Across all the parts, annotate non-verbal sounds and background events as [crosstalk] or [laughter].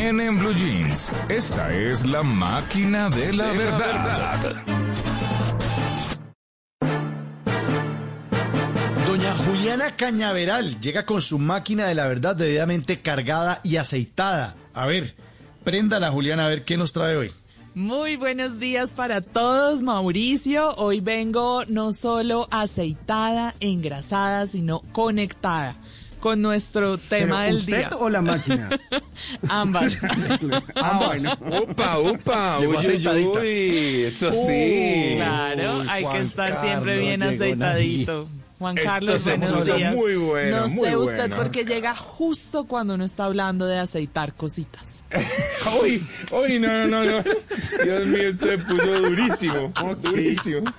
En, en Blue Jeans, esta es la máquina de la verdad. Doña Juliana Cañaveral llega con su máquina de la verdad debidamente cargada y aceitada. A ver, préndala Juliana a ver qué nos trae hoy. Muy buenos días para todos, Mauricio. Hoy vengo no solo aceitada, engrasada, sino conectada con nuestro tema ¿Pero del usted día. o la máquina? [laughs] Ambas. [laughs] Ah, bueno. Upa, upa, [laughs] Llegó uy, eso sí. Claro, Uy, hay Juan que estar Carlos, siempre bien aceitadito. Juan Carlos, buenos días. muy bueno, no muy sé usted bueno. por qué llega justo cuando uno está hablando de aceitar cositas. Uy, uy, no, no, no, no. Dios mío, esto se puso durísimo, durísimo.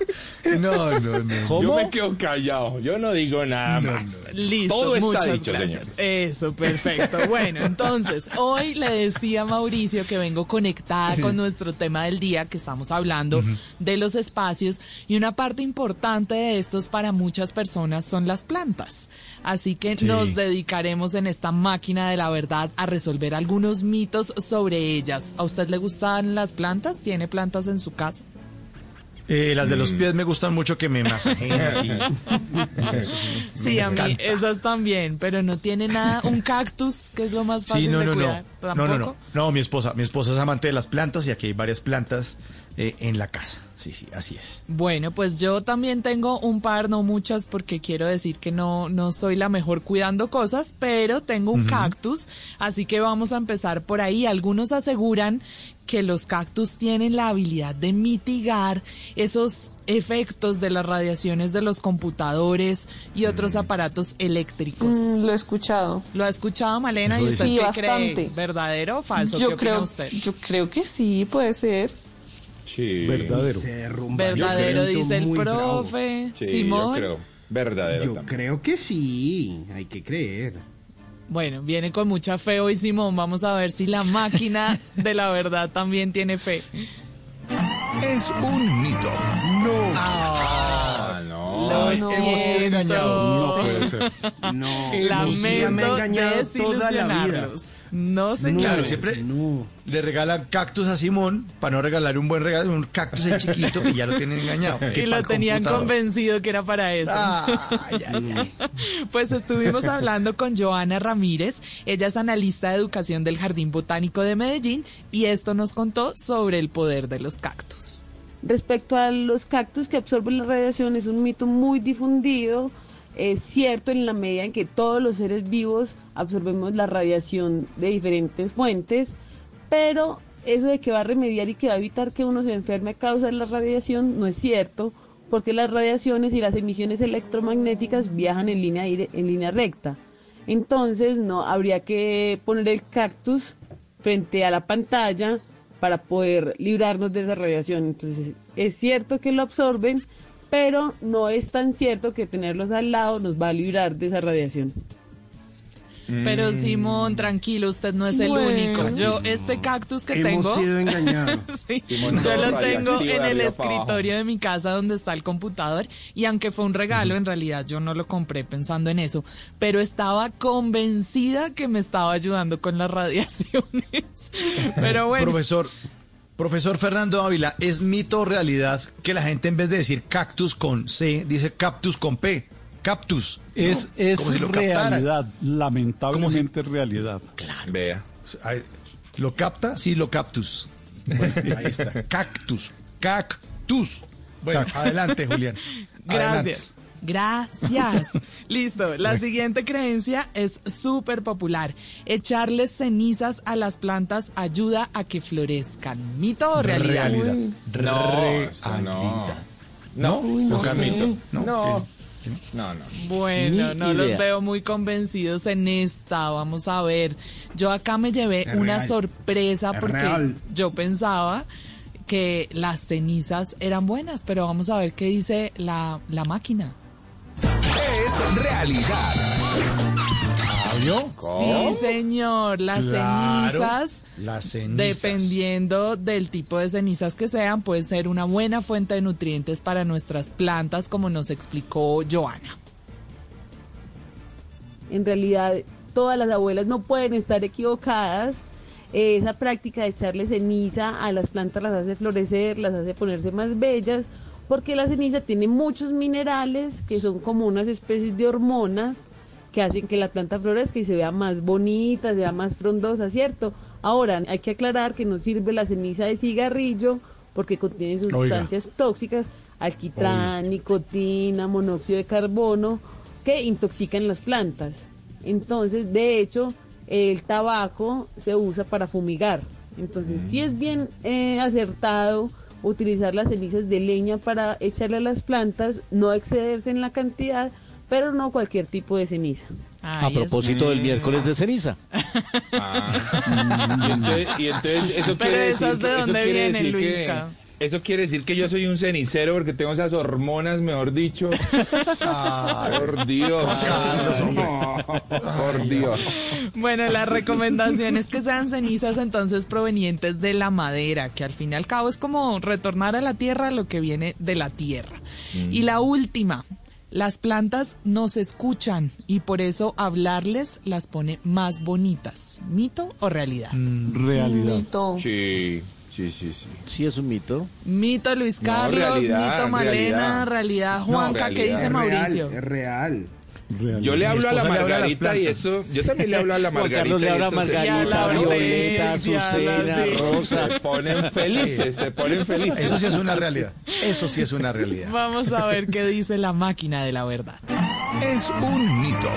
[laughs] No, no, no. Yo me quedo callado, yo no digo nada más. Listo, Todo está muchas dicho, gracias. señores. Eso, perfecto. [laughs] Bueno, entonces, hoy le decía a Mauricio que vengo conectada con nuestro tema del día, que estamos hablando de los espacios, y una parte importante de estos para muchas personas son las plantas. Así que Sí. nos dedicaremos en esta máquina de la verdad a resolver algunos mitos sobre ellas. ¿A usted le gustan las plantas? ¿Tiene plantas en su casa? Eh, las de los pies me gustan mucho que me masajeen [laughs] así. Eso sí, a mí encanta. esas también, pero no tiene nada, un cactus, que es lo más fácil Sí, no, de no, no. cuidar. No, no, no. ¿Tampoco? No, mi esposa, mi esposa es amante de las plantas y aquí hay varias plantas eh, en la casa. Sí, sí, así es. Bueno, pues yo también tengo un par, no muchas, porque quiero decir que no, no soy la mejor cuidando cosas, pero tengo un cactus, así que vamos a empezar por ahí. Algunos aseguran que los cactus tienen la habilidad de mitigar esos efectos de las radiaciones de los computadores y otros aparatos eléctricos. Mm, lo he escuchado. ¿Lo ha escuchado Malena? ¿Y usted Sí, qué bastante. cree? ¿Verdadero o falso? ¿Qué Yo creo, usted? yo creo que sí, puede ser. Sí. Verdadero. Se derrumba. Verdadero, dice el profe. Sí, Simón. yo creo. Verdadero Yo también. creo que sí, hay que creer. Bueno, viene con mucha fe hoy Simón. Vamos a ver si la máquina de la verdad también tiene fe. Es un mito. Ah, no. No, Lo hemos engañados. No puede ser. [laughs] No, me ha Lamento engañado toda la vida. No, señor. Claro, siempre No. le regalan cactus a Simón para no regalar un buen regalo, un cactus en chiquito que ya lo tienen engañado. [laughs] que Y lo tenían computador. convencido que era para eso. Pues estuvimos hablando con Joana Ramírez, ella es analista de educación del Jardín Botánico de Medellín y esto nos contó sobre el poder de los cactus. Respecto a los cactus que absorben la radiación, es un mito muy difundido. Es cierto en la medida en que todos los seres vivos absorbemos la radiación de diferentes fuentes, pero eso de que va a remediar y que va a evitar que uno se enferme a causa de la radiación no es cierto, porque las radiaciones y las emisiones electromagnéticas viajan en línea, en línea recta. Entonces no habría que poner el cactus frente a la pantalla para poder librarnos de esa radiación. Entonces es cierto que lo absorben, pero no es tan cierto que tenerlos al lado nos va a librar de esa radiación. Pero Simón, tranquilo, usted no es el Bueno. único. Yo este cactus que Hemos tengo... sido. [laughs] Sí, Simón, yo lo tengo en el escritorio de mi casa donde está el computador y aunque fue un regalo, en realidad yo no lo compré pensando en eso, pero estaba convencida que me estaba ayudando con las radiaciones. [laughs] Pero bueno, Profesor, profesor Fernando Ávila, ¿es mito o realidad que la gente en vez de decir cactus con C, dice cactus con P? Cactus. Es, ¿no? es Como si lo realidad, lamentablemente realidad. Vea. Ay, ¿Lo capta? Sí, lo captus. Bueno, [laughs] ahí está. Cactus. Cactus. Bueno, adelante, Julián. [laughs] Adelante. Gracias. Gracias. [laughs] Listo. La siguiente creencia es súper popular. Echarles cenizas a las plantas ayuda a que florezcan. ¿Mito o realidad? Realidad. No, no. Realidad. No, ¿No? mito. No, No. No, no. Bueno, Ni no los veo muy convencidos en esta. Vamos a ver. Yo acá me llevé Es una real. sorpresa Es porque real. yo pensaba que las cenizas eran buenas, pero vamos a ver qué dice la, la máquina. Es realidad. Sí, señor, las Claro, cenizas, las cenizas. dependiendo del tipo de cenizas que sean, puede ser una buena fuente de nutrientes para nuestras plantas, como nos explicó Joana. En realidad, todas las abuelas no pueden estar equivocadas. Eh, Esa práctica de echarle ceniza a las plantas las hace florecer, las hace ponerse más bellas, porque la ceniza tiene muchos minerales que son como unas especies de hormonas que hacen que la planta florezca y se vea más bonita, se vea más frondosa, ¿cierto? Ahora, hay que aclarar que no sirve la ceniza de cigarrillo porque contiene sustancias tóxicas, alquitrán, nicotina, monóxido de carbono, que intoxican las plantas. Entonces, de hecho, el tabaco se usa para fumigar. Entonces, sí es bien eh, acertado utilizar las cenizas de leña para echarle a las plantas, no excederse en la cantidad, pero no cualquier tipo de ceniza. A Ay, es- propósito del miércoles de ceniza. Ah. [laughs] y, entonces, y entonces eso Pero quiere esas decir de que, eso dónde vienen, decir que- Luisca. eso quiere decir que yo soy un cenicero porque tengo esas hormonas, mejor dicho. Por Dios. Por Dios. Bueno, la recomendación es que sean cenizas entonces provenientes de la madera, que al fin y al cabo es como retornar a la tierra lo que viene de la tierra. Y la última, las plantas nos escuchan y por eso hablarles las pone más bonitas. ¿Mito o realidad? Realidad. Sí, sí, sí, sí. Sí, es un mito. Mito Luis No, Carlos, realidad, mito Malena, realidad. realidad No, Juanca, ¿qué dice Es Mauricio? real, es real. Yo le hablo a la a Margarita y eso. Yo también le hablo a la [laughs] Margarita. Carlos le y habla a Y Margarita, Violeta, Azucena, sí. Rosa. Se ponen felices, se ponen felices. Eso sí es una realidad. Eso sí es una realidad. Vamos a ver qué dice la máquina de la verdad. Es un mito.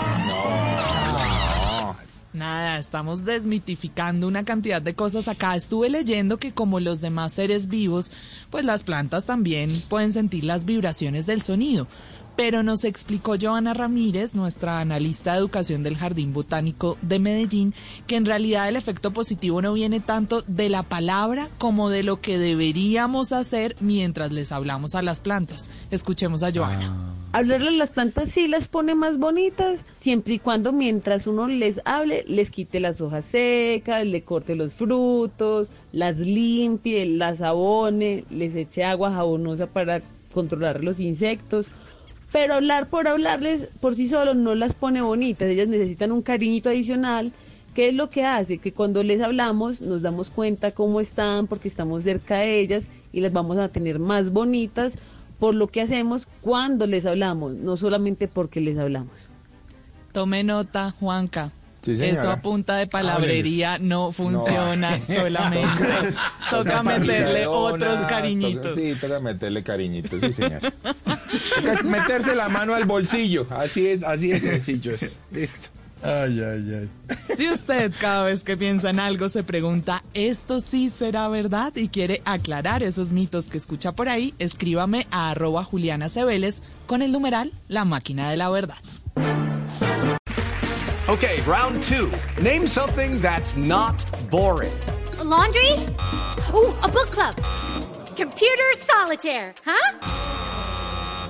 Nada, estamos desmitificando una cantidad de cosas acá. Estuve leyendo que como los demás seres vivos, pues las plantas también pueden sentir las vibraciones del sonido. Pero nos explicó Joana Ramírez, nuestra analista de educación del Jardín Botánico de Medellín, que en realidad el efecto positivo no viene tanto de la palabra como de lo que deberíamos hacer mientras les hablamos a las plantas. Escuchemos a Joana. Hablarle a las plantas sí las pone más bonitas, siempre y cuando mientras uno les hable, les quite las hojas secas, le corte los frutos, las limpie, las abone, les eche agua jabonosa para controlar los insectos. Pero hablar por hablarles por sí solo no las pone bonitas, ellas necesitan un cariñito adicional. ¿Qué es lo que hace? Que cuando les hablamos nos damos cuenta cómo están porque estamos cerca de ellas y las vamos a tener más bonitas por lo que hacemos cuando les hablamos, no solamente porque les hablamos. Tome nota, Juanca. Sí. Eso a punta de palabrería no funciona [laughs] solamente. Toca Toca meterle otros toca- cariñitos. sí, toca meterle cariñitos, sí, señor. [laughs] Meterse la mano al bolsillo. Así es, así es sencillo. Es. Listo. Ay, ay, ay. Si usted cada vez que piensa en algo se pregunta, ¿esto sí será verdad? Y quiere aclarar esos mitos que escucha por ahí, escríbame a arroba Juliana Cebeles con el numeral La Máquina de la Verdad. Okay, round two. Name something that's not boring. laundry? Ooh, a book club. Computer solitaire, huh?